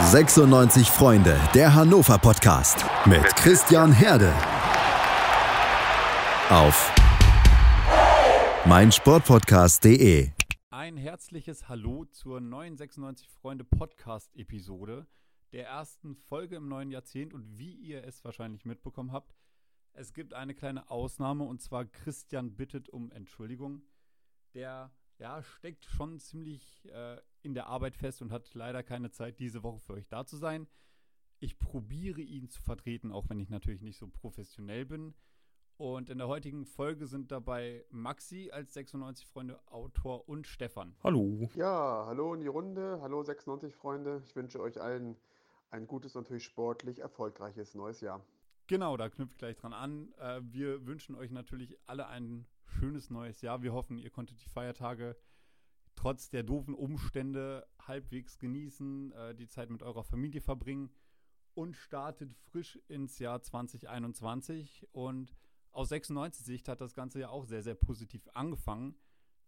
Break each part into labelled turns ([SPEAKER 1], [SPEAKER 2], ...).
[SPEAKER 1] 96 Freunde, der Hannover Podcast mit Christian Herde. Auf meinsportpodcast.de.
[SPEAKER 2] Ein herzliches Hallo zur neuen 96 Freunde Podcast Episode, der ersten Folge im neuen Jahrzehnt und wie ihr es wahrscheinlich mitbekommen habt, es gibt eine kleine Ausnahme und zwar Christian bittet um Entschuldigung. Der ja, steckt schon ziemlich äh, in der Arbeit fest und hat leider keine Zeit, diese Woche für euch da zu sein. Ich probiere ihn zu vertreten, auch wenn ich natürlich nicht so professionell bin. Und in der heutigen Folge sind dabei Maxi als 96 Freunde Autor und Stefan.
[SPEAKER 3] Hallo.
[SPEAKER 4] Ja, hallo in die Runde. Hallo 96 Freunde. Ich wünsche euch allen ein gutes, natürlich sportlich erfolgreiches neues Jahr.
[SPEAKER 2] Genau, da knüpft gleich dran an. Äh, wir wünschen euch natürlich alle ein schönes neues Jahr. Wir hoffen, ihr konntet die Feiertage trotz der doofen Umstände halbwegs genießen, äh, die Zeit mit eurer Familie verbringen und startet frisch ins Jahr 2021. Und aus 96 Sicht hat das Ganze ja auch sehr, sehr positiv angefangen.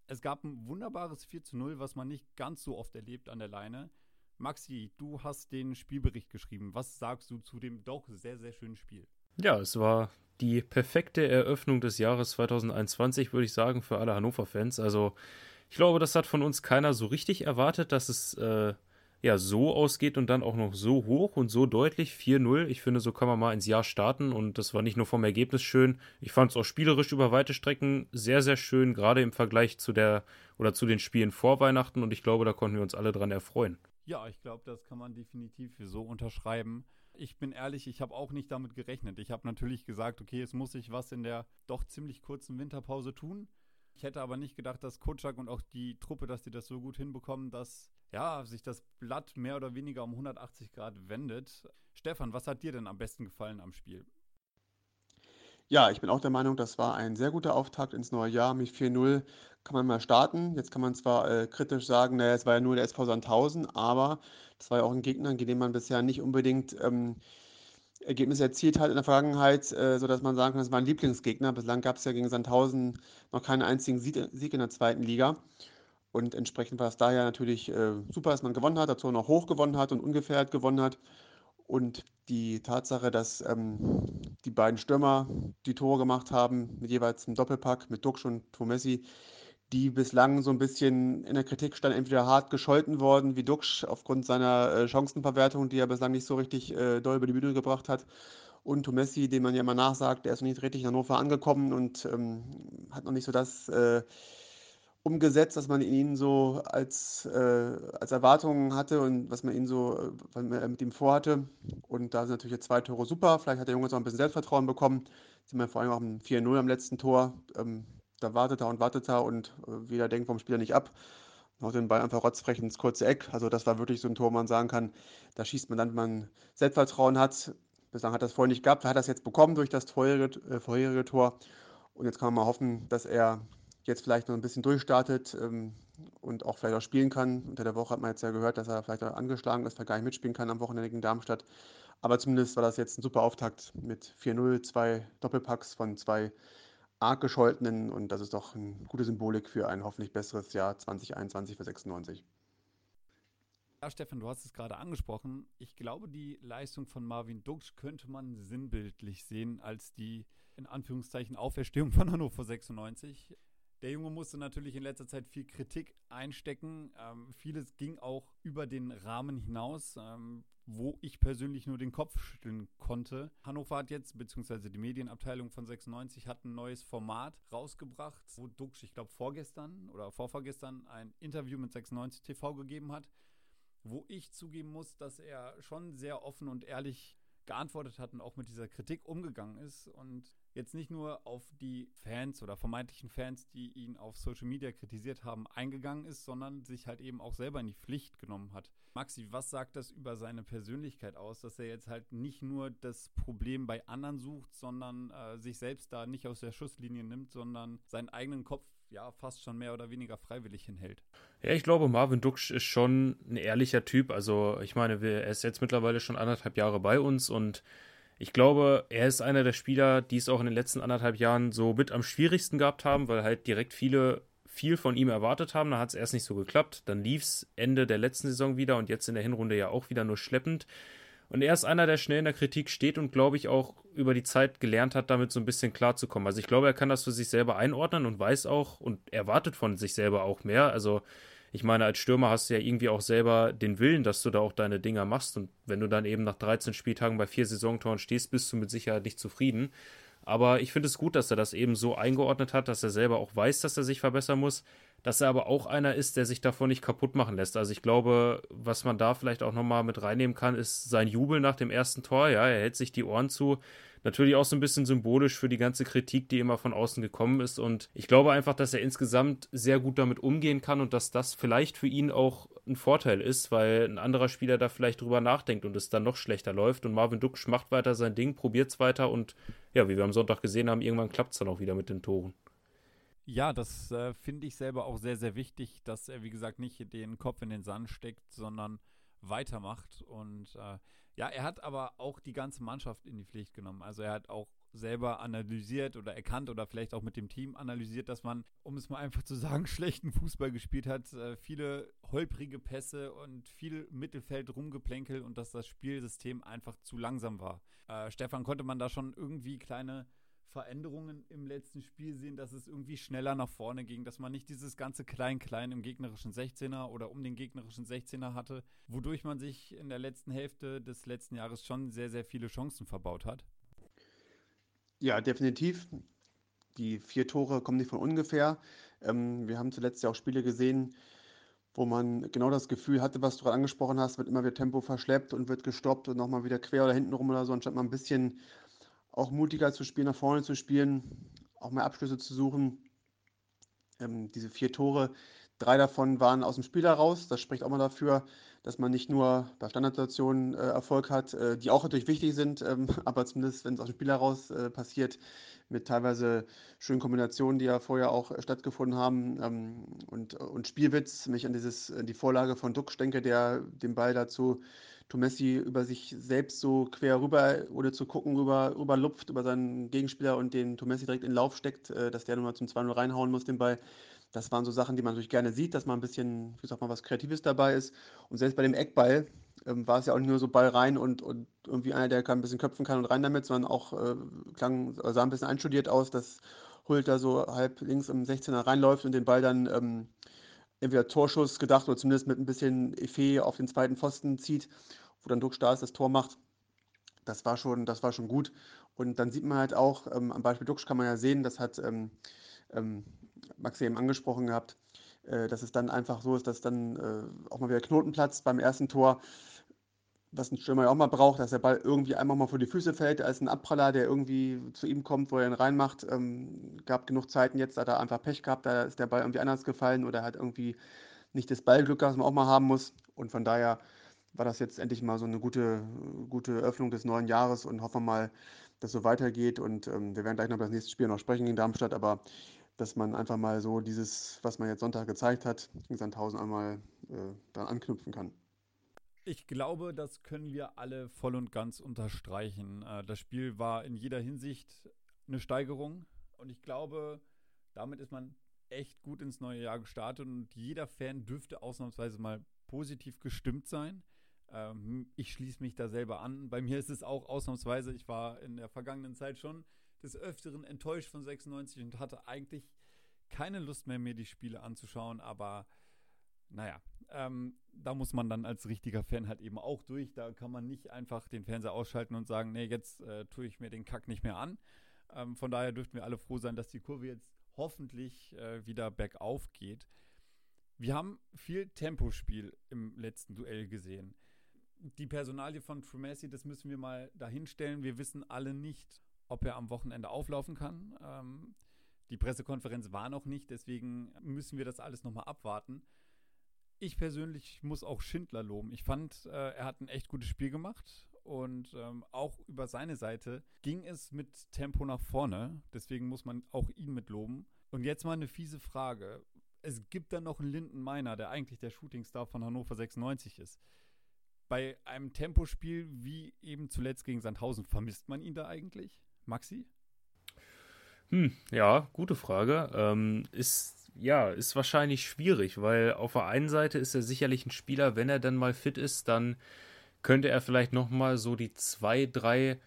[SPEAKER 2] Es gab ein wunderbares 4 zu 0, was man nicht ganz so oft erlebt an der Leine. Maxi, du hast den Spielbericht geschrieben. Was sagst du zu dem doch sehr, sehr schönen Spiel?
[SPEAKER 3] Ja, es war die perfekte Eröffnung des Jahres 2021, würde ich sagen, für alle Hannover-Fans. Also, ich glaube, das hat von uns keiner so richtig erwartet, dass es äh, ja so ausgeht und dann auch noch so hoch und so deutlich 4-0. Ich finde, so kann man mal ins Jahr starten und das war nicht nur vom Ergebnis schön. Ich fand es auch spielerisch über weite Strecken sehr, sehr schön, gerade im Vergleich zu der oder zu den Spielen vor Weihnachten und ich glaube, da konnten wir uns alle dran erfreuen.
[SPEAKER 2] Ja, ich glaube, das kann man definitiv so unterschreiben. Ich bin ehrlich, ich habe auch nicht damit gerechnet. Ich habe natürlich gesagt, okay, es muss sich was in der doch ziemlich kurzen Winterpause tun. Ich hätte aber nicht gedacht, dass Kutschak und auch die Truppe, dass die das so gut hinbekommen, dass ja, sich das Blatt mehr oder weniger um 180 Grad wendet. Stefan, was hat dir denn am besten gefallen am Spiel?
[SPEAKER 4] Ja, ich bin auch der Meinung, das war ein sehr guter Auftakt ins neue Jahr. Mit 4-0 kann man mal starten. Jetzt kann man zwar äh, kritisch sagen, naja, es war ja nur der SV Sandhausen, aber das war ja auch ein Gegner, gegen den man bisher nicht unbedingt ähm, Ergebnisse erzielt hat in der Vergangenheit, äh, sodass man sagen kann, das war ein Lieblingsgegner. Bislang gab es ja gegen Sandhausen noch keinen einzigen Sieg, in der zweiten Liga. Und entsprechend war es daher natürlich äh, super, dass man gewonnen hat, dazu noch hoch gewonnen hat und ungefährdet gewonnen hat. Und die Tatsache, dass ähm, die beiden Stürmer die Tore gemacht haben, mit jeweils einem Doppelpack, mit Duxch und Tomessi, die bislang so ein bisschen in der Kritik standen, entweder hart gescholten worden, wie Duxch aufgrund seiner äh, Chancenverwertung, die er bislang nicht so richtig äh, doll über die Bühne gebracht hat. Und Tomessi, dem man ja immer nachsagt, der ist noch nicht richtig in Hannover angekommen und ähm, hat noch nicht so das äh, umgesetzt, was man ihn so als, äh, als Erwartungen hatte und was man ihn so äh, mit ihm vorhatte. Und da sind natürlich jetzt zwei Tore super. Vielleicht hat der Junge jetzt auch ein bisschen Selbstvertrauen bekommen. Sieht man vor allem auch ein 4-0 am letzten Tor. Ähm, da wartet er und wartet er und äh, jeder denkt vom Spieler nicht ab. Haut den Ball einfach rotzfrech ins kurze Eck. Also das war wirklich so ein Tor, wo man sagen kann, da schießt man dann, wenn man Selbstvertrauen hat. Bislang hat er das vorher nicht gehabt, hat das jetzt bekommen durch das vorherige, äh, vorherige Tor. Und jetzt kann man mal hoffen, dass er jetzt vielleicht noch ein bisschen durchstartet ähm, und auch vielleicht auch spielen kann. Unter der Woche hat man jetzt ja gehört, dass er vielleicht auch angeschlagen ist, vielleicht gar nicht mitspielen kann am Wochenende gegen Darmstadt. Aber zumindest war das jetzt ein super Auftakt mit 4-0, zwei Doppelpacks von zwei arg gescholtenen und das ist doch eine gute Symbolik für ein hoffentlich besseres Jahr 2021 für 96.
[SPEAKER 2] Ja, Stefan, du hast es gerade angesprochen. Ich glaube, die Leistung von Marvin Dux könnte man sinnbildlich sehen als die in Anführungszeichen Auferstehung von Hannover 96. Der Junge musste natürlich in letzter Zeit viel Kritik einstecken. Ähm, vieles ging auch über den Rahmen hinaus, ähm, wo ich persönlich nur den Kopf schütteln konnte. Hannover hat jetzt, beziehungsweise die Medienabteilung von 96 hat ein neues Format rausgebracht, wo Dux, ich glaube vorgestern oder vorvorgestern, ein Interview mit 96 TV gegeben hat, wo ich zugeben muss, dass er schon sehr offen und ehrlich geantwortet hat und auch mit dieser Kritik umgegangen ist und jetzt nicht nur auf die Fans oder vermeintlichen Fans, die ihn auf Social Media kritisiert haben, eingegangen ist, sondern sich halt eben auch selber in die Pflicht genommen hat. Maxi, was sagt das über seine Persönlichkeit aus, dass er jetzt halt nicht nur das Problem bei anderen sucht, sondern äh, sich selbst da nicht aus der Schusslinie nimmt, sondern seinen eigenen Kopf ja fast schon mehr oder weniger freiwillig hinhält.
[SPEAKER 3] Ja, ich glaube, Marvin Duksch ist schon ein ehrlicher Typ. Also, ich meine, er ist jetzt mittlerweile schon anderthalb Jahre bei uns und ich glaube, er ist einer der Spieler, die es auch in den letzten anderthalb Jahren so mit am schwierigsten gehabt haben, weil halt direkt viele viel von ihm erwartet haben. Da hat es erst nicht so geklappt. Dann lief es Ende der letzten Saison wieder und jetzt in der Hinrunde ja auch wieder nur schleppend. Und er ist einer, der schnell in der Kritik steht und, glaube ich, auch über die Zeit gelernt hat, damit so ein bisschen klarzukommen. Also ich glaube, er kann das für sich selber einordnen und weiß auch und erwartet von sich selber auch mehr. Also ich meine, als Stürmer hast du ja irgendwie auch selber den Willen, dass du da auch deine Dinger machst. Und wenn du dann eben nach 13 Spieltagen bei vier Saisontoren stehst, bist du mit Sicherheit nicht zufrieden. Aber ich finde es gut, dass er das eben so eingeordnet hat, dass er selber auch weiß, dass er sich verbessern muss, dass er aber auch einer ist, der sich davon nicht kaputt machen lässt. Also ich glaube, was man da vielleicht auch nochmal mit reinnehmen kann, ist sein Jubel nach dem ersten Tor. Ja, er hält sich die Ohren zu. Natürlich auch so ein bisschen symbolisch für die ganze Kritik, die immer von außen gekommen ist. Und ich glaube einfach, dass er insgesamt sehr gut damit umgehen kann und dass das vielleicht für ihn auch ein Vorteil ist, weil ein anderer Spieler da vielleicht drüber nachdenkt und es dann noch schlechter läuft. Und Marvin Duck macht weiter sein Ding, probiert es weiter und ja, wie wir am Sonntag gesehen haben, irgendwann klappt es dann auch wieder mit den Toren.
[SPEAKER 2] Ja, das äh, finde ich selber auch sehr, sehr wichtig, dass er, wie gesagt, nicht den Kopf in den Sand steckt, sondern weitermacht. Und äh, ja, er hat aber auch die ganze Mannschaft in die Pflicht genommen. Also er hat auch selber analysiert oder erkannt oder vielleicht auch mit dem Team analysiert, dass man, um es mal einfach zu sagen, schlechten Fußball gespielt hat, äh, viele holprige Pässe und viel Mittelfeld rumgeplänkel und dass das Spielsystem einfach zu langsam war. Äh, Stefan, konnte man da schon irgendwie kleine Veränderungen im letzten Spiel sehen, dass es irgendwie schneller nach vorne ging, dass man nicht dieses ganze Klein-Klein im gegnerischen 16er oder um den gegnerischen 16er hatte, wodurch man sich in der letzten Hälfte des letzten Jahres schon sehr, sehr viele Chancen verbaut hat?
[SPEAKER 4] Ja, definitiv. Die vier Tore kommen nicht von ungefähr. Ähm, wir haben zuletzt ja auch Spiele gesehen, wo man genau das Gefühl hatte, was du gerade angesprochen hast, wird immer wieder Tempo verschleppt und wird gestoppt und nochmal wieder quer oder hinten rum oder so, anstatt mal ein bisschen auch mutiger zu spielen, nach vorne zu spielen, auch mehr Abschlüsse zu suchen. Ähm, diese vier Tore, drei davon waren aus dem Spiel heraus. Das spricht auch mal dafür, dass man nicht nur bei Standardsituationen äh, Erfolg hat, äh, die auch natürlich wichtig sind, ähm, aber zumindest, wenn es aus dem Spiel heraus äh, passiert, mit teilweise schönen Kombinationen, die ja vorher auch äh, stattgefunden haben. Ähm, und, und Spielwitz, mich an dieses, die Vorlage von Duck denke, der den Ball dazu Tomessi über sich selbst so quer rüber, ohne zu gucken, rüber, lupft, über seinen Gegenspieler und den Tomessi direkt in Lauf steckt, äh, dass der nochmal zum 2-0 reinhauen muss, den Ball. Das waren so Sachen, die man natürlich gerne sieht, dass mal ein bisschen, wie gesagt, mal was Kreatives dabei ist. Und selbst bei dem Eckball ähm, war es ja auch nicht nur so Ball rein und, und irgendwie einer, der ein bisschen köpfen kann und rein damit, sondern auch äh, klang, sah ein bisschen einstudiert aus, dass Hult da so halb links im 16er reinläuft und den Ball dann ähm, entweder Torschuss gedacht oder zumindest mit ein bisschen Effet auf den zweiten Pfosten zieht, wo dann Druck da ist, das Tor macht. Das war schon, das war schon gut. Und dann sieht man halt auch, ähm, am Beispiel Duxch kann man ja sehen, das hat ähm, ähm, Max eben angesprochen gehabt, äh, dass es dann einfach so ist, dass dann äh, auch mal wieder Knoten platzt beim ersten Tor, was ein Stürmer ja auch mal braucht, dass der Ball irgendwie einmal mal vor die Füße fällt, als ein Abpraller, der irgendwie zu ihm kommt, wo er ihn reinmacht. Ähm, gab genug Zeiten jetzt, da hat er einfach Pech gehabt, da ist der Ball irgendwie anders gefallen oder hat irgendwie nicht das Ballglück, was man auch mal haben muss. Und von daher war das jetzt endlich mal so eine gute, gute Öffnung des neuen Jahres und hoffen mal, dass so weitergeht. Und ähm, wir werden gleich noch über das nächste Spiel noch sprechen in Darmstadt, aber dass man einfach mal so dieses, was man jetzt Sonntag gezeigt hat, gegen Sandhausen einmal äh, daran anknüpfen kann.
[SPEAKER 2] Ich glaube, das können wir alle voll und ganz unterstreichen. Äh, das Spiel war in jeder Hinsicht eine Steigerung und ich glaube, damit ist man echt gut ins neue Jahr gestartet und jeder Fan dürfte ausnahmsweise mal positiv gestimmt sein. Ähm, ich schließe mich da selber an. Bei mir ist es auch ausnahmsweise, ich war in der vergangenen Zeit schon des Öfteren enttäuscht von 96 und hatte eigentlich keine Lust mehr, mir die Spiele anzuschauen, aber naja, ähm, da muss man dann als richtiger Fan halt eben auch durch. Da kann man nicht einfach den Fernseher ausschalten und sagen, nee, jetzt äh, tue ich mir den Kack nicht mehr an. Ähm, von daher dürften wir alle froh sein, dass die Kurve jetzt hoffentlich äh, wieder bergauf geht. Wir haben viel Tempospiel im letzten Duell gesehen die Personalie von Trumessi, das müssen wir mal dahinstellen. Wir wissen alle nicht, ob er am Wochenende auflaufen kann. Ähm, die Pressekonferenz war noch nicht, deswegen müssen wir das alles nochmal abwarten. Ich persönlich muss auch Schindler loben. Ich fand, äh, er hat ein echt gutes Spiel gemacht und ähm, auch über seine Seite ging es mit Tempo nach vorne. Deswegen muss man auch ihn mit loben. Und jetzt mal eine fiese Frage. Es gibt dann noch einen Linden Meiner, der eigentlich der Shootingstar von Hannover 96 ist bei einem Tempospiel wie eben zuletzt gegen Sandhausen, vermisst man ihn da eigentlich? Maxi?
[SPEAKER 3] Hm, ja, gute Frage. Ähm, ist ja, ist wahrscheinlich schwierig, weil auf der einen Seite ist er sicherlich ein Spieler, wenn er dann mal fit ist, dann könnte er vielleicht nochmal so die zwei, drei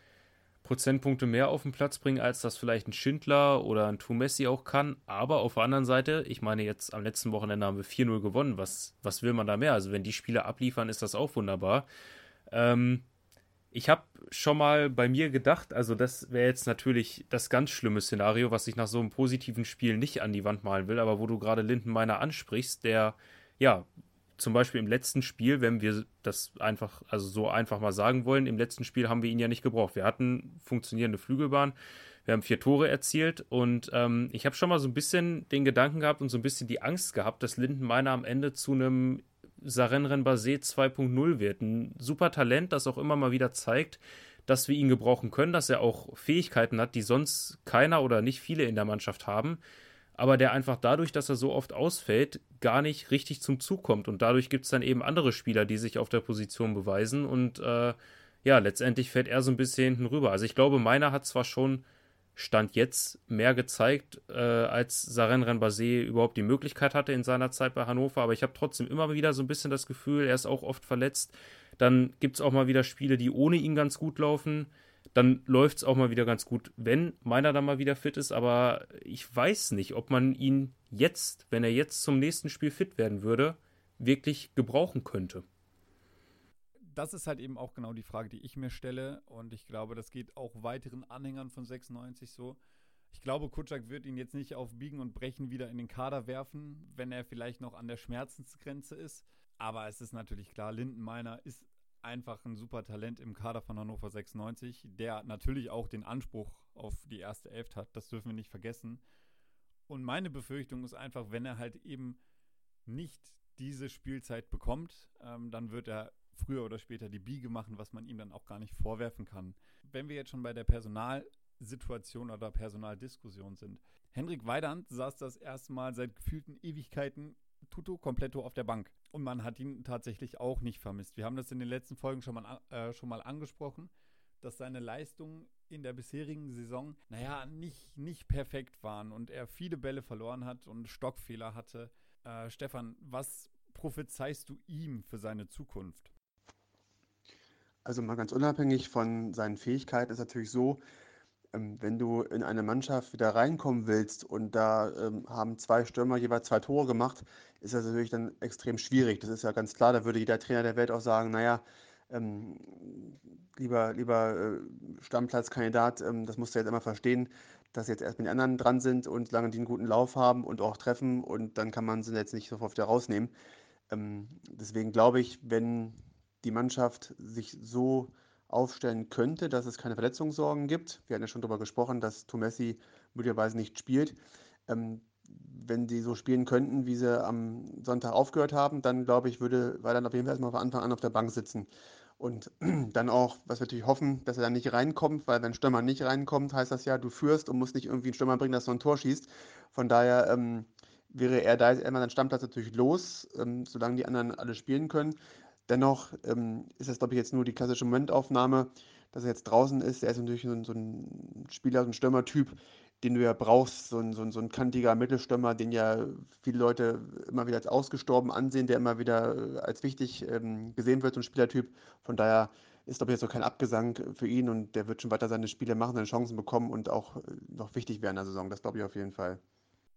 [SPEAKER 3] Prozentpunkte mehr auf den Platz bringen, als das vielleicht ein Schindler oder ein Tumessi auch kann. Aber auf der anderen Seite, ich meine, jetzt am letzten Wochenende haben wir 4-0 gewonnen. Was, was will man da mehr? Also, wenn die Spieler abliefern, ist das auch wunderbar. Ähm, ich habe schon mal bei mir gedacht, also das wäre jetzt natürlich das ganz schlimme Szenario, was ich nach so einem positiven Spiel nicht an die Wand malen will, aber wo du gerade Lindenmeiner ansprichst, der ja zum Beispiel im letzten Spiel, wenn wir das einfach, also so einfach mal sagen wollen, im letzten Spiel haben wir ihn ja nicht gebraucht. Wir hatten funktionierende Flügelbahn, wir haben vier Tore erzielt und ähm, ich habe schon mal so ein bisschen den Gedanken gehabt und so ein bisschen die Angst gehabt, dass Lindenmeiner am Ende zu einem Saren Renbase 2.0 wird. Ein super Talent, das auch immer mal wieder zeigt, dass wir ihn gebrauchen können, dass er auch Fähigkeiten hat, die sonst keiner oder nicht viele in der Mannschaft haben, aber der einfach dadurch, dass er so oft ausfällt, gar nicht richtig zum Zug kommt. Und dadurch gibt es dann eben andere Spieler, die sich auf der Position beweisen und äh, ja, letztendlich fällt er so ein bisschen hinten rüber. Also ich glaube, meiner hat zwar schon Stand jetzt mehr gezeigt, äh, als Saren Renbase überhaupt die Möglichkeit hatte in seiner Zeit bei Hannover. Aber ich habe trotzdem immer wieder so ein bisschen das Gefühl, er ist auch oft verletzt. Dann gibt es auch mal wieder Spiele, die ohne ihn ganz gut laufen. Dann läuft es auch mal wieder ganz gut, wenn meiner dann mal wieder fit ist. Aber ich weiß nicht, ob man ihn jetzt, wenn er jetzt zum nächsten Spiel fit werden würde, wirklich gebrauchen könnte
[SPEAKER 2] das ist halt eben auch genau die Frage, die ich mir stelle. Und ich glaube, das geht auch weiteren Anhängern von 96 so. Ich glaube, Kutschak wird ihn jetzt nicht auf Biegen und Brechen wieder in den Kader werfen, wenn er vielleicht noch an der Schmerzensgrenze ist. Aber es ist natürlich klar, Lindenmeiner ist einfach ein super Talent im Kader von Hannover 96, der natürlich auch den Anspruch auf die erste Elf hat. Das dürfen wir nicht vergessen. Und meine Befürchtung ist einfach, wenn er halt eben nicht diese Spielzeit bekommt, ähm, dann wird er früher oder später die Biege machen, was man ihm dann auch gar nicht vorwerfen kann. Wenn wir jetzt schon bei der Personalsituation oder Personaldiskussion sind. Henrik Weidand saß das erste Mal seit gefühlten Ewigkeiten tutto completo auf der Bank. Und man hat ihn tatsächlich auch nicht vermisst. Wir haben das in den letzten Folgen schon mal, äh, schon mal angesprochen, dass seine Leistungen in der bisherigen Saison, naja, nicht, nicht perfekt waren und er viele Bälle verloren hat und Stockfehler hatte. Äh, Stefan, was prophezeist du ihm für seine Zukunft?
[SPEAKER 4] Also mal ganz unabhängig von seinen Fähigkeiten ist natürlich so, ähm, wenn du in eine Mannschaft wieder reinkommen willst und da ähm, haben zwei Stürmer jeweils zwei Tore gemacht, ist das natürlich dann extrem schwierig. Das ist ja ganz klar, da würde jeder Trainer der Welt auch sagen, naja, ähm, lieber, lieber äh, Stammplatzkandidat, ähm, das musst du jetzt immer verstehen, dass jetzt erst mit den anderen dran sind und solange die einen guten Lauf haben und auch treffen und dann kann man sie jetzt nicht sofort wieder rausnehmen. Ähm, deswegen glaube ich, wenn die Mannschaft sich so aufstellen könnte, dass es keine Verletzungssorgen gibt. Wir hatten ja schon darüber gesprochen, dass Tomessi möglicherweise nicht spielt. Ähm, wenn sie so spielen könnten, wie sie am Sonntag aufgehört haben, dann glaube ich, würde Weiland auf jeden Fall erstmal von Anfang an auf der Bank sitzen. Und dann auch, was wir natürlich hoffen, dass er dann nicht reinkommt, weil wenn Stürmer nicht reinkommt, heißt das ja, du führst und musst nicht irgendwie einen Stürmer bringen, dass du ein Tor schießt. Von daher ähm, wäre er da jetzt einmal seinen Stammplatz natürlich los, ähm, solange die anderen alle spielen können. Dennoch ähm, ist das, glaube ich, jetzt nur die klassische Momentaufnahme, dass er jetzt draußen ist. Er ist natürlich so ein, so ein Spieler, so ein Stürmertyp, den du ja brauchst, so ein, so, ein, so ein kantiger Mittelstürmer, den ja viele Leute immer wieder als ausgestorben ansehen, der immer wieder äh, als wichtig ähm, gesehen wird, so ein Spielertyp. Von daher ist, glaube ich, jetzt so kein Abgesang für ihn und der wird schon weiter seine Spiele machen, seine Chancen bekommen und auch äh, noch wichtig werden in der Saison. Das glaube ich auf jeden Fall.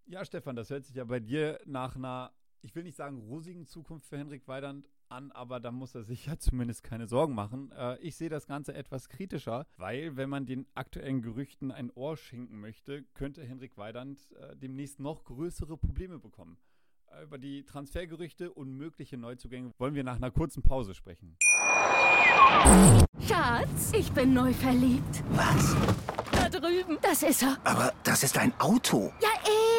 [SPEAKER 2] Ja, Stefan, das hört sich ja bei dir nach einer, ich will nicht sagen rosigen Zukunft für Henrik Weidand an, aber da muss er sich ja zumindest keine Sorgen machen. Äh, ich sehe das Ganze etwas kritischer, weil wenn man den aktuellen Gerüchten ein Ohr schenken möchte, könnte Henrik Weidand äh, demnächst noch größere Probleme bekommen. Äh, über die Transfergerüchte und mögliche Neuzugänge wollen wir nach einer kurzen Pause sprechen.
[SPEAKER 5] Schatz, ich bin neu verliebt.
[SPEAKER 6] Was?
[SPEAKER 5] Da drüben. Das ist er.
[SPEAKER 6] Aber das ist ein Auto.
[SPEAKER 5] Ja,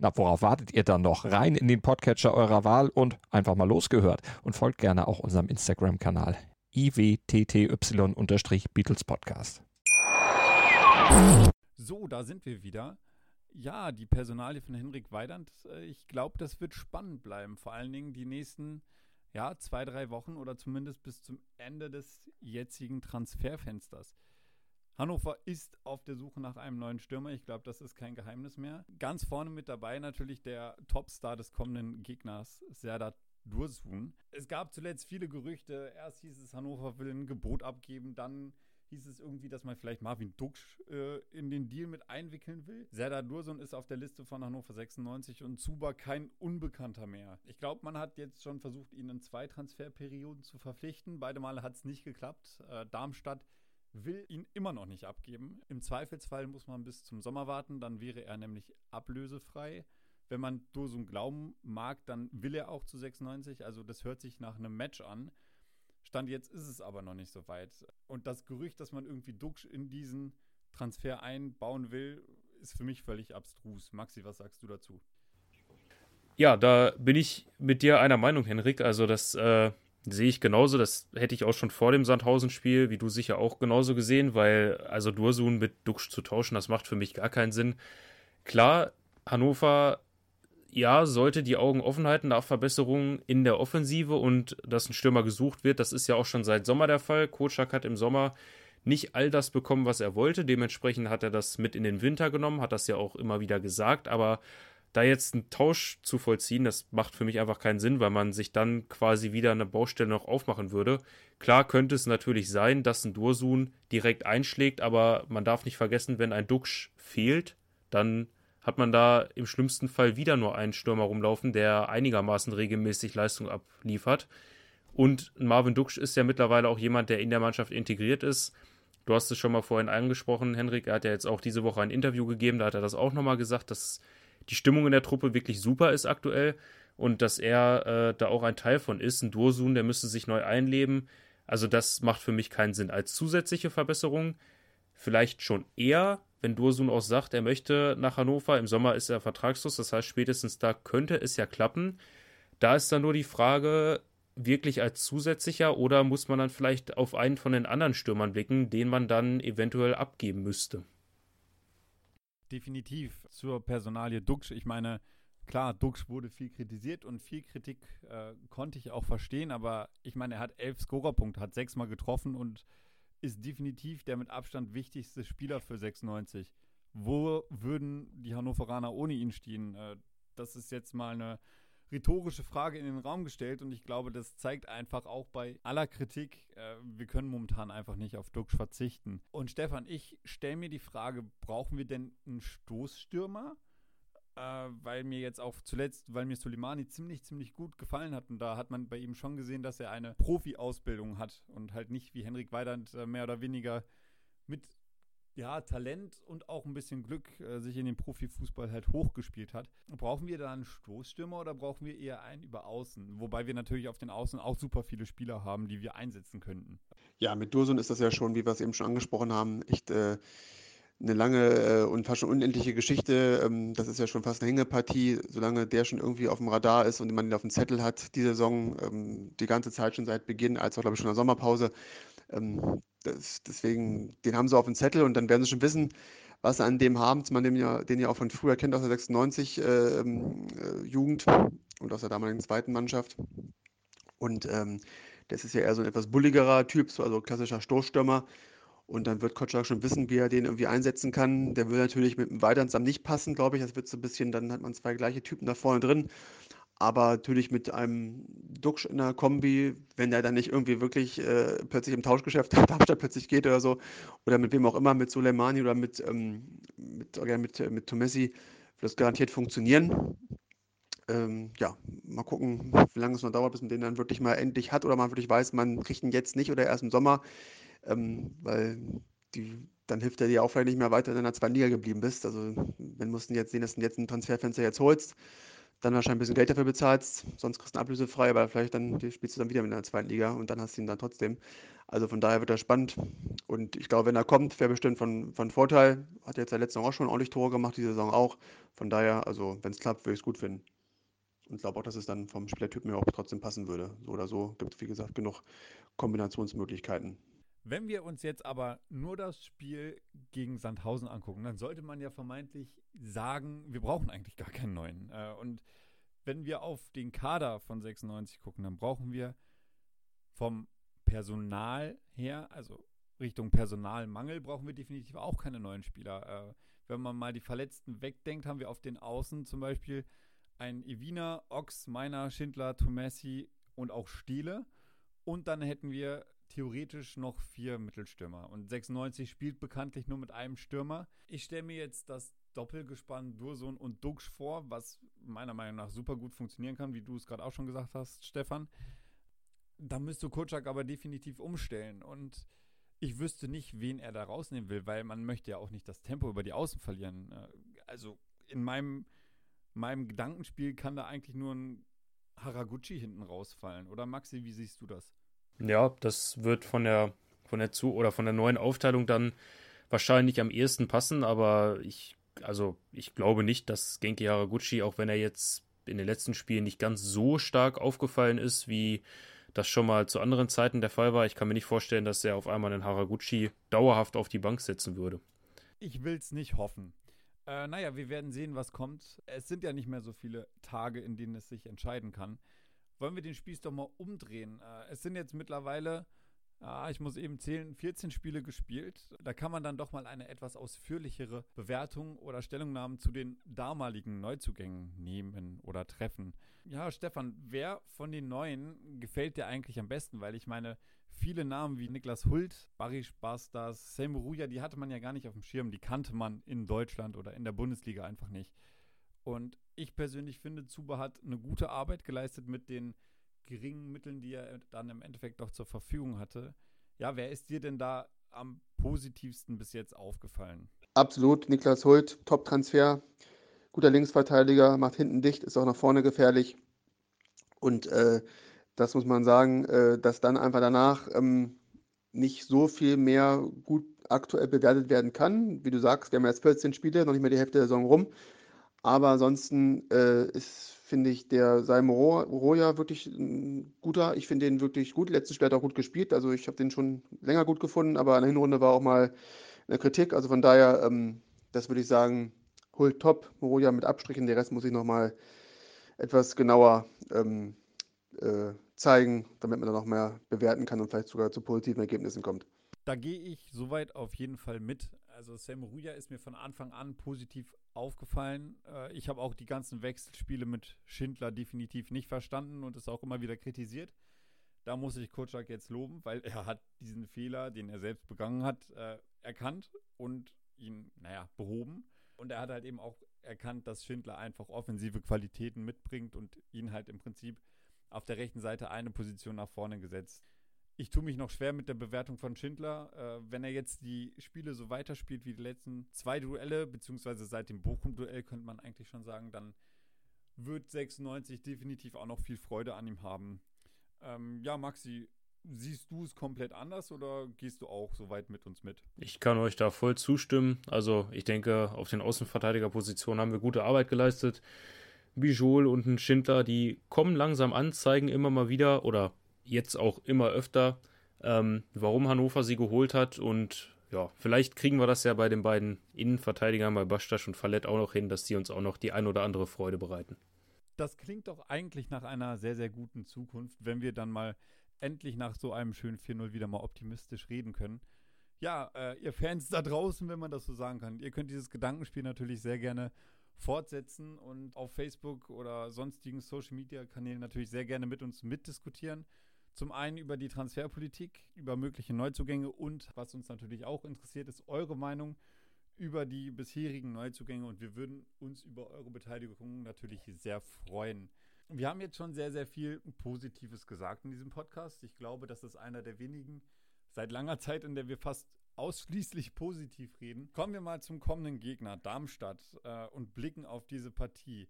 [SPEAKER 7] Na, worauf wartet ihr dann noch? Rein in den Podcatcher eurer Wahl und einfach mal losgehört. Und folgt gerne auch unserem Instagram-Kanal iwtty-Beatles Podcast.
[SPEAKER 2] So, da sind wir wieder. Ja, die Personalie von Henrik Weidand, äh, ich glaube, das wird spannend bleiben. Vor allen Dingen die nächsten ja, zwei, drei Wochen oder zumindest bis zum Ende des jetzigen Transferfensters. Hannover ist auf der Suche nach einem neuen Stürmer. Ich glaube, das ist kein Geheimnis mehr. Ganz vorne mit dabei natürlich der Topstar des kommenden Gegners, Serdar Dursun. Es gab zuletzt viele Gerüchte. Erst hieß es, Hannover will ein Gebot abgeben, dann hieß es irgendwie, dass man vielleicht Marvin Duksch äh, in den Deal mit einwickeln will. Serdar Dursun ist auf der Liste von Hannover 96 und Zuba kein Unbekannter mehr. Ich glaube, man hat jetzt schon versucht, ihn in zwei Transferperioden zu verpflichten. Beide Male hat es nicht geklappt. Äh, Darmstadt will ihn immer noch nicht abgeben. Im Zweifelsfall muss man bis zum Sommer warten, dann wäre er nämlich ablösefrei. Wenn man Dosum glauben mag, dann will er auch zu 96. Also das hört sich nach einem Match an. Stand jetzt ist es aber noch nicht so weit. Und das Gerücht, dass man irgendwie Duxch in diesen Transfer einbauen will, ist für mich völlig abstrus. Maxi, was sagst du dazu?
[SPEAKER 3] Ja, da bin ich mit dir einer Meinung, Henrik. Also das äh, Sehe ich genauso. Das hätte ich auch schon vor dem Sandhausen-Spiel, wie du sicher auch genauso gesehen, weil also Dursun mit Duxch zu tauschen, das macht für mich gar keinen Sinn. Klar, Hannover, ja, sollte die Augen offen halten nach Verbesserungen in der Offensive und dass ein Stürmer gesucht wird, das ist ja auch schon seit Sommer der Fall. Kotschak hat im Sommer nicht all das bekommen, was er wollte. Dementsprechend hat er das mit in den Winter genommen, hat das ja auch immer wieder gesagt, aber da jetzt einen Tausch zu vollziehen, das macht für mich einfach keinen Sinn, weil man sich dann quasi wieder eine Baustelle noch aufmachen würde. Klar könnte es natürlich sein, dass ein Dursun direkt einschlägt, aber man darf nicht vergessen, wenn ein Duxch fehlt, dann hat man da im schlimmsten Fall wieder nur einen Stürmer rumlaufen, der einigermaßen regelmäßig Leistung abliefert. Und Marvin Duxch ist ja mittlerweile auch jemand, der in der Mannschaft integriert ist. Du hast es schon mal vorhin angesprochen, Henrik. Er hat ja jetzt auch diese Woche ein Interview gegeben, da hat er das auch nochmal gesagt, dass die Stimmung in der Truppe wirklich super ist aktuell und dass er äh, da auch ein Teil von ist. Ein Dursun, der müsste sich neu einleben. Also das macht für mich keinen Sinn. Als zusätzliche Verbesserung vielleicht schon eher, wenn Dursun auch sagt, er möchte nach Hannover. Im Sommer ist er vertragslos, das heißt spätestens da könnte es ja klappen. Da ist dann nur die Frage, wirklich als zusätzlicher oder muss man dann vielleicht auf einen von den anderen Stürmern blicken, den man dann eventuell abgeben müsste?
[SPEAKER 2] Definitiv zur Personalie Duxch. Ich meine, klar, Duxch wurde viel kritisiert und viel Kritik äh, konnte ich auch verstehen, aber ich meine, er hat elf Scorerpunkte, hat sechsmal getroffen und ist definitiv der mit Abstand wichtigste Spieler für 96. Wo würden die Hannoveraner ohne ihn stehen? Äh, das ist jetzt mal eine rhetorische Frage in den Raum gestellt und ich glaube, das zeigt einfach auch bei aller Kritik, äh, wir können momentan einfach nicht auf Duxch verzichten. Und Stefan, ich stelle mir die Frage, brauchen wir denn einen Stoßstürmer? Äh, weil mir jetzt auch zuletzt, weil mir Soleimani ziemlich, ziemlich gut gefallen hat und da hat man bei ihm schon gesehen, dass er eine Profi-Ausbildung hat und halt nicht wie Henrik Weidand äh, mehr oder weniger mit ja, Talent und auch ein bisschen Glück äh, sich in den Profifußball halt hochgespielt hat. Brauchen wir da einen Stoßstürmer oder brauchen wir eher einen über Außen? Wobei wir natürlich auf den Außen auch super viele Spieler haben, die wir einsetzen könnten.
[SPEAKER 4] Ja, mit Dursun ist das ja schon, wie wir es eben schon angesprochen haben, echt äh, eine lange äh, und fast schon unendliche Geschichte. Ähm, das ist ja schon fast eine Hängepartie, solange der schon irgendwie auf dem Radar ist und man ihn auf dem Zettel hat, die Saison, ähm, die ganze Zeit schon seit Beginn, als auch, glaube ich, schon in der Sommerpause. Ähm, das, deswegen, den haben sie auf dem Zettel und dann werden sie schon wissen, was sie an dem haben, man den ja, den ja auch von früher kennt aus der 96 äh, äh, Jugend und aus der damaligen zweiten Mannschaft. Und ähm, das ist ja eher so ein etwas bulligerer Typ, so, also klassischer Stoßstürmer. Und dann wird Kotschak schon wissen, wie er den irgendwie einsetzen kann. Der will natürlich mit dem Weidern nicht passen, glaube ich. Das wird so ein bisschen, dann hat man zwei gleiche Typen da vorne drin. Aber natürlich mit einem Duxch in der Kombi, wenn der dann nicht irgendwie wirklich äh, plötzlich im Tauschgeschäft Darmstadt plötzlich geht oder so, oder mit wem auch immer, mit Soleimani oder mit, ähm, mit, oder mit, mit Tomessi, wird das garantiert funktionieren. Ähm, ja, mal gucken, wie lange es noch dauert, bis man den dann wirklich mal endlich hat oder man wirklich weiß, man kriegt ihn jetzt nicht oder erst im Sommer, ähm, weil die, dann hilft er dir auch vielleicht nicht mehr weiter, wenn du in der zweiten Liga geblieben bist. Also, wenn mussten jetzt sehen, dass du jetzt ein Transferfenster jetzt holst dann wahrscheinlich ein bisschen Geld dafür bezahlst, sonst kriegst du eine Ablöse frei, aber vielleicht dann spielst du dann wieder in der zweiten Liga und dann hast du ihn dann trotzdem. Also von daher wird er spannend. Und ich glaube, wenn er kommt, wäre bestimmt von, von Vorteil. Hat jetzt der letzte Saison auch schon ordentlich Tore gemacht, die Saison auch. Von daher, also wenn es klappt, würde ich es gut finden. Und glaube auch, dass es dann vom Spielertypen her auch trotzdem passen würde. So oder so gibt es, wie gesagt, genug Kombinationsmöglichkeiten.
[SPEAKER 2] Wenn wir uns jetzt aber nur das Spiel gegen Sandhausen angucken, dann sollte man ja vermeintlich sagen, wir brauchen eigentlich gar keinen neuen. Äh, und wenn wir auf den Kader von 96 gucken, dann brauchen wir vom Personal her, also Richtung Personalmangel, brauchen wir definitiv auch keine neuen Spieler. Äh, wenn man mal die Verletzten wegdenkt, haben wir auf den Außen zum Beispiel ein Evina, Ox, Meiner, Schindler, Tomessi und auch Stiele. Und dann hätten wir theoretisch noch vier Mittelstürmer. Und 96 spielt bekanntlich nur mit einem Stürmer. Ich stelle mir jetzt das Doppelgespann Dursun und Duxch vor, was meiner Meinung nach super gut funktionieren kann, wie du es gerade auch schon gesagt hast, Stefan. Da müsste Kutschak aber definitiv umstellen. Und ich wüsste nicht, wen er da rausnehmen will, weil man möchte ja auch nicht das Tempo über die Außen verlieren. Äh, also in meinem, meinem Gedankenspiel kann da eigentlich nur ein Haraguchi hinten rausfallen. Oder Maxi, wie siehst du das?
[SPEAKER 3] Ja, das wird von der von der zu oder von der neuen Aufteilung dann wahrscheinlich am ehesten passen, aber ich also ich glaube nicht, dass Genki Haraguchi, auch wenn er jetzt in den letzten Spielen nicht ganz so stark aufgefallen ist, wie das schon mal zu anderen Zeiten der Fall war. Ich kann mir nicht vorstellen, dass er auf einmal einen Haraguchi dauerhaft auf die Bank setzen würde.
[SPEAKER 2] Ich will es nicht hoffen. Äh, naja, wir werden sehen, was kommt. Es sind ja nicht mehr so viele Tage, in denen es sich entscheiden kann wollen wir den Spieß doch mal umdrehen. Äh, es sind jetzt mittlerweile, ich muss eben zählen, 14 Spiele gespielt. Da kann man dann doch mal eine etwas ausführlichere Bewertung oder Stellungnahme zu den damaligen Neuzugängen nehmen oder treffen. Ja, Stefan, wer von den Neuen gefällt dir eigentlich am besten? Weil ich meine, viele Namen wie Niklas Hult, Barisch Bastas, Semuruja, die hatte man ja gar nicht auf dem Schirm. Die kannte man in Deutschland oder in der Bundesliga einfach nicht. Und ich persönlich finde, Zuba hat eine gute Arbeit geleistet mit den geringen Mitteln, die er dann im Endeffekt auch zur Verfügung hatte. Ja, wer ist dir denn da am positivsten bis jetzt aufgefallen?
[SPEAKER 4] Absolut, Niklas Hult, Top-Transfer, guter Linksverteidiger, macht hinten dicht, ist auch nach vorne gefährlich. Und äh, das muss man sagen, äh, dass dann einfach danach ähm, nicht so viel mehr gut aktuell bewertet werden kann. Wie du sagst, wir haben jetzt 14 Spiele, noch nicht mehr die Hälfte der Saison rum. Aber ansonsten äh, ist, finde ich, der Salmo Roja wirklich ein guter. Ich finde den wirklich gut. Letztes Spiel hat er auch gut gespielt. Also ich habe den schon länger gut gefunden, aber in der Hinrunde war auch mal eine Kritik. Also von daher, ähm, das würde ich sagen, holt top. Moroja mit Abstrichen. Der Rest muss ich nochmal etwas genauer ähm, äh, zeigen, damit man dann noch mehr bewerten kann und vielleicht sogar zu positiven Ergebnissen kommt.
[SPEAKER 2] Da gehe ich soweit auf jeden Fall mit. Also Sam Ruja ist mir von Anfang an positiv aufgefallen. Äh, ich habe auch die ganzen Wechselspiele mit Schindler definitiv nicht verstanden und es auch immer wieder kritisiert. Da muss ich Kutschak jetzt loben, weil er hat diesen Fehler, den er selbst begangen hat, äh, erkannt und ihn, naja, behoben. Und er hat halt eben auch erkannt, dass Schindler einfach offensive Qualitäten mitbringt und ihn halt im Prinzip auf der rechten Seite eine Position nach vorne gesetzt. Ich tue mich noch schwer mit der Bewertung von Schindler. Äh, wenn er jetzt die Spiele so weiterspielt wie die letzten zwei Duelle, beziehungsweise seit dem Bochum-Duell, könnte man eigentlich schon sagen, dann wird 96 definitiv auch noch viel Freude an ihm haben. Ähm, ja, Maxi, siehst du es komplett anders oder gehst du auch so weit mit uns mit?
[SPEAKER 3] Ich kann euch da voll zustimmen. Also ich denke, auf den Außenverteidigerpositionen haben wir gute Arbeit geleistet. Bijol und ein Schindler, die kommen langsam an, zeigen immer mal wieder oder jetzt auch immer öfter, ähm, warum Hannover sie geholt hat. Und ja, vielleicht kriegen wir das ja bei den beiden Innenverteidigern, bei Bastasch und Fallett auch noch hin, dass die uns auch noch die ein oder andere Freude bereiten.
[SPEAKER 2] Das klingt doch eigentlich nach einer sehr, sehr guten Zukunft, wenn wir dann mal endlich nach so einem schönen 4-0 wieder mal optimistisch reden können. Ja, äh, ihr Fans da draußen, wenn man das so sagen kann, ihr könnt dieses Gedankenspiel natürlich sehr gerne fortsetzen und auf Facebook oder sonstigen Social Media Kanälen natürlich sehr gerne mit uns mitdiskutieren. Zum einen über die Transferpolitik, über mögliche Neuzugänge und was uns natürlich auch interessiert, ist eure Meinung über die bisherigen Neuzugänge und wir würden uns über eure Beteiligung natürlich sehr freuen. Wir haben jetzt schon sehr, sehr viel Positives gesagt in diesem Podcast. Ich glaube, das ist einer der wenigen seit langer Zeit, in der wir fast ausschließlich positiv reden. Kommen wir mal zum kommenden Gegner, Darmstadt, äh, und blicken auf diese Partie.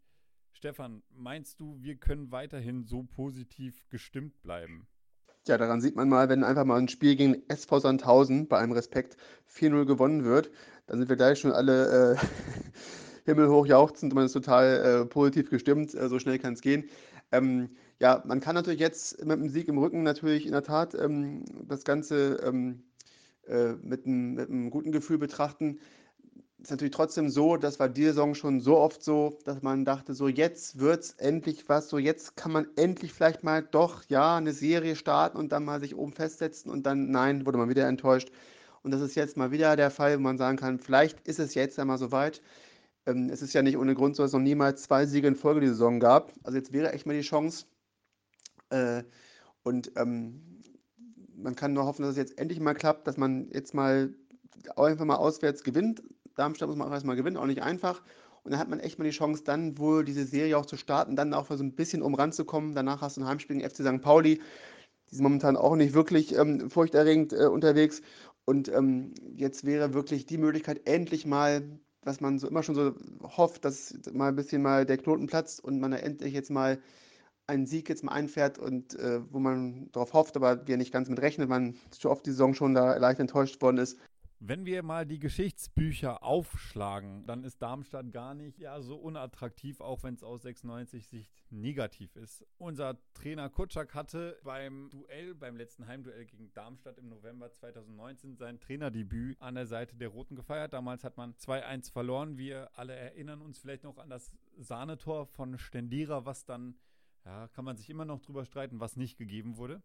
[SPEAKER 2] Stefan, meinst du, wir können weiterhin so positiv gestimmt bleiben?
[SPEAKER 4] Ja, daran sieht man mal, wenn einfach mal ein Spiel gegen SV Sandhausen bei einem Respekt 4-0 gewonnen wird, dann sind wir gleich schon alle äh, himmelhoch jauchzend und man ist total äh, positiv gestimmt. Äh, so schnell kann es gehen. Ähm, ja, man kann natürlich jetzt mit dem Sieg im Rücken natürlich in der Tat ähm, das Ganze ähm, äh, mit, einem, mit einem guten Gefühl betrachten ist natürlich trotzdem so, das war die Saison schon so oft so, dass man dachte, so jetzt wird es endlich was, so jetzt kann man endlich vielleicht mal doch, ja, eine Serie starten und dann mal sich oben festsetzen und dann, nein, wurde man wieder enttäuscht. Und das ist jetzt mal wieder der Fall, wo man sagen kann, vielleicht ist es jetzt einmal soweit. Ähm, es ist ja nicht ohne Grund so, dass es noch niemals zwei Siege in Folge die Saison gab. Also jetzt wäre echt mal die Chance. Äh, und ähm, man kann nur hoffen, dass es jetzt endlich mal klappt, dass man jetzt mal einfach mal auswärts gewinnt. Darmstadt muss man auch erstmal gewinnen, auch nicht einfach. Und dann hat man echt mal die Chance, dann wohl diese Serie auch zu starten, dann auch so ein bisschen um ranzukommen. Danach hast du ein Heimspiel gegen FC St. Pauli. Die sind momentan auch nicht wirklich ähm, furchterregend äh, unterwegs. Und ähm, jetzt wäre wirklich die Möglichkeit, endlich mal, was man so immer schon so hofft, dass mal ein bisschen mal der Knoten platzt und man da endlich jetzt mal einen Sieg jetzt mal einfährt und äh, wo man darauf hofft, aber wir nicht ganz mit rechnet, man so oft die Saison schon da leicht enttäuscht worden ist.
[SPEAKER 2] Wenn wir mal die Geschichtsbücher aufschlagen, dann ist Darmstadt gar nicht ja, so unattraktiv, auch wenn es aus 96 Sicht negativ ist. Unser Trainer Kutschak hatte beim Duell, beim letzten Heimduell gegen Darmstadt im November 2019 sein Trainerdebüt an der Seite der Roten gefeiert. Damals hat man 2-1 verloren. Wir alle erinnern uns vielleicht noch an das Sahnetor von Stendera, was dann, ja, kann man sich immer noch drüber streiten, was nicht gegeben wurde.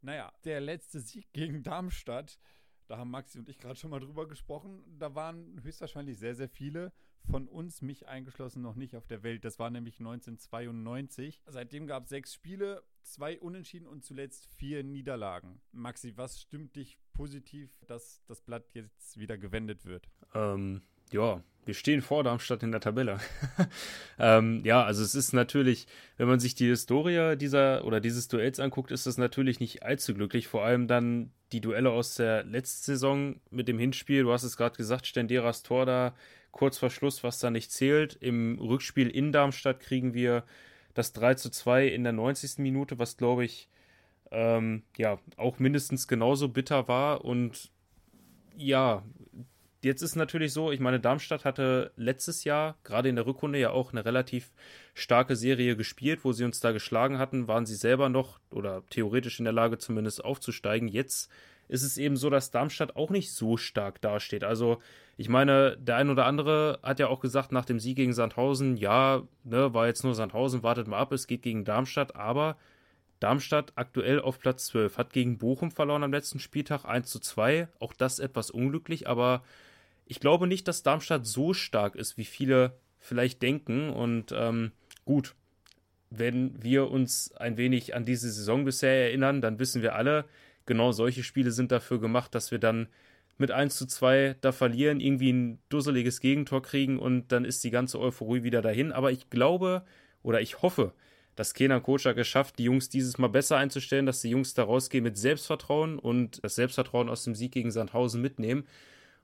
[SPEAKER 2] Naja, der letzte Sieg gegen Darmstadt da haben Maxi und ich gerade schon mal drüber gesprochen. Da waren höchstwahrscheinlich sehr, sehr viele von uns, mich eingeschlossen, noch nicht auf der Welt. Das war nämlich 1992. Seitdem gab es sechs Spiele, zwei Unentschieden und zuletzt vier Niederlagen. Maxi, was stimmt dich positiv, dass das Blatt jetzt wieder gewendet wird?
[SPEAKER 3] Ähm, ja, wir stehen vor Darmstadt in der Tabelle. ähm, ja, also es ist natürlich, wenn man sich die Historie dieser oder dieses Duells anguckt, ist das natürlich nicht allzu glücklich. Vor allem dann die Duelle aus der letzten Saison mit dem Hinspiel. Du hast es gerade gesagt, Stenderas Tor da kurz vor Schluss, was da nicht zählt. Im Rückspiel in Darmstadt kriegen wir das 3 zu 2 in der 90. Minute, was glaube ich ähm, ja auch mindestens genauso bitter war. Und ja, Jetzt ist natürlich so, ich meine, Darmstadt hatte letztes Jahr, gerade in der Rückrunde, ja auch eine relativ starke Serie gespielt, wo sie uns da geschlagen hatten, waren sie selber noch oder theoretisch in der Lage zumindest aufzusteigen. Jetzt ist es eben so, dass Darmstadt auch nicht so stark dasteht. Also, ich meine, der ein oder andere hat ja auch gesagt nach dem Sieg gegen Sandhausen, ja, ne, war jetzt nur Sandhausen, wartet mal ab, es geht gegen Darmstadt, aber Darmstadt aktuell auf Platz 12, hat gegen Bochum verloren am letzten Spieltag 1 zu 2. Auch das etwas unglücklich, aber ich glaube nicht, dass Darmstadt so stark ist, wie viele vielleicht denken. Und ähm, gut, wenn wir uns ein wenig an diese Saison bisher erinnern, dann wissen wir alle, genau solche Spiele sind dafür gemacht, dass wir dann mit 1 zu 2 da verlieren, irgendwie ein dusseliges Gegentor kriegen und dann ist die ganze Euphorie wieder dahin. Aber ich glaube oder ich hoffe, dass Kenan Kocak geschafft, die Jungs dieses Mal besser einzustellen, dass die Jungs da rausgehen mit Selbstvertrauen und das Selbstvertrauen aus dem Sieg gegen Sandhausen mitnehmen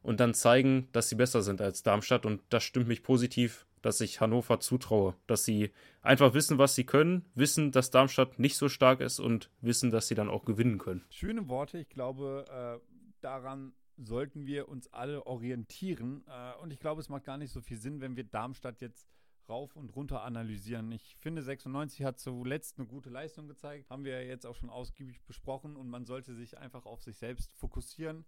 [SPEAKER 3] und dann zeigen, dass sie besser sind als Darmstadt. Und das stimmt mich positiv, dass ich Hannover zutraue, dass sie einfach wissen, was sie können, wissen, dass Darmstadt nicht so stark ist und wissen, dass sie dann auch gewinnen können.
[SPEAKER 2] Schöne Worte. Ich glaube, äh, daran sollten wir uns alle orientieren. Äh, und ich glaube, es macht gar nicht so viel Sinn, wenn wir Darmstadt jetzt rauf und runter analysieren. Ich finde, 96 hat zuletzt eine gute Leistung gezeigt. Haben wir jetzt auch schon ausgiebig besprochen und man sollte sich einfach auf sich selbst fokussieren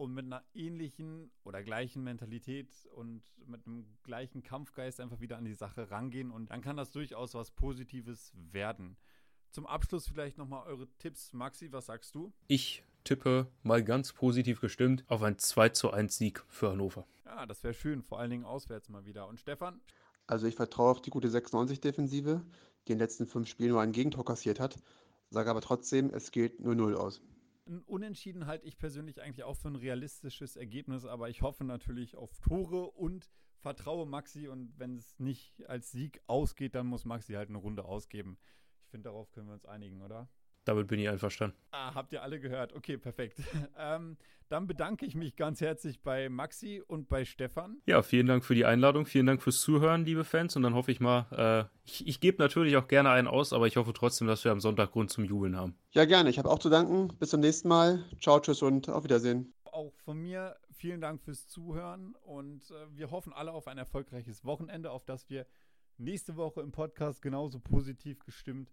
[SPEAKER 2] und mit einer ähnlichen oder gleichen Mentalität und mit einem gleichen Kampfgeist einfach wieder an die Sache rangehen und dann kann das durchaus was Positives werden. Zum Abschluss vielleicht nochmal eure Tipps. Maxi, was sagst du?
[SPEAKER 3] Ich tippe mal ganz positiv gestimmt auf ein 2 zu 1 Sieg für Hannover.
[SPEAKER 2] Ja, das wäre schön, vor allen Dingen auswärts mal wieder. Und Stefan?
[SPEAKER 4] Also ich vertraue auf die gute 96-Defensive, die in den letzten fünf Spielen nur ein Gegentor kassiert hat, sage aber trotzdem, es geht 0-0 aus.
[SPEAKER 2] Ein Unentschieden halte ich persönlich eigentlich auch für ein realistisches Ergebnis, aber ich hoffe natürlich auf Tore und vertraue Maxi und wenn es nicht als Sieg ausgeht, dann muss Maxi halt eine Runde ausgeben. Ich finde, darauf können wir uns einigen, oder?
[SPEAKER 3] Damit bin ich einverstanden.
[SPEAKER 2] Ah, habt ihr alle gehört? Okay, perfekt. ähm, dann bedanke ich mich ganz herzlich bei Maxi und bei Stefan.
[SPEAKER 3] Ja, vielen Dank für die Einladung, vielen Dank fürs Zuhören, liebe Fans. Und dann hoffe ich mal, äh, ich, ich gebe natürlich auch gerne einen aus, aber ich hoffe trotzdem, dass wir am Sonntag Grund zum Jubeln haben.
[SPEAKER 4] Ja, gerne. Ich habe auch zu danken. Bis zum nächsten Mal. Ciao, tschüss und auf Wiedersehen.
[SPEAKER 2] Auch von mir vielen Dank fürs Zuhören und äh, wir hoffen alle auf ein erfolgreiches Wochenende, auf das wir nächste Woche im Podcast genauso positiv gestimmt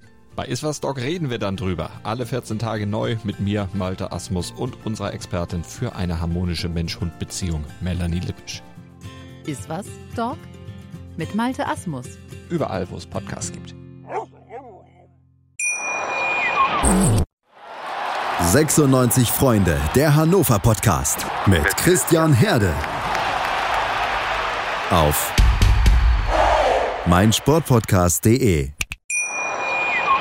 [SPEAKER 7] Bei Iswas Dog reden wir dann drüber. Alle 14 Tage neu mit mir, Malte Asmus und unserer Expertin für eine harmonische Mensch-Hund-Beziehung, Melanie Lippisch.
[SPEAKER 8] Iswas Dog mit Malte Asmus.
[SPEAKER 7] Überall, wo es Podcasts gibt.
[SPEAKER 1] 96 Freunde, der Hannover Podcast mit Christian Herde. Auf meinsportpodcast.de.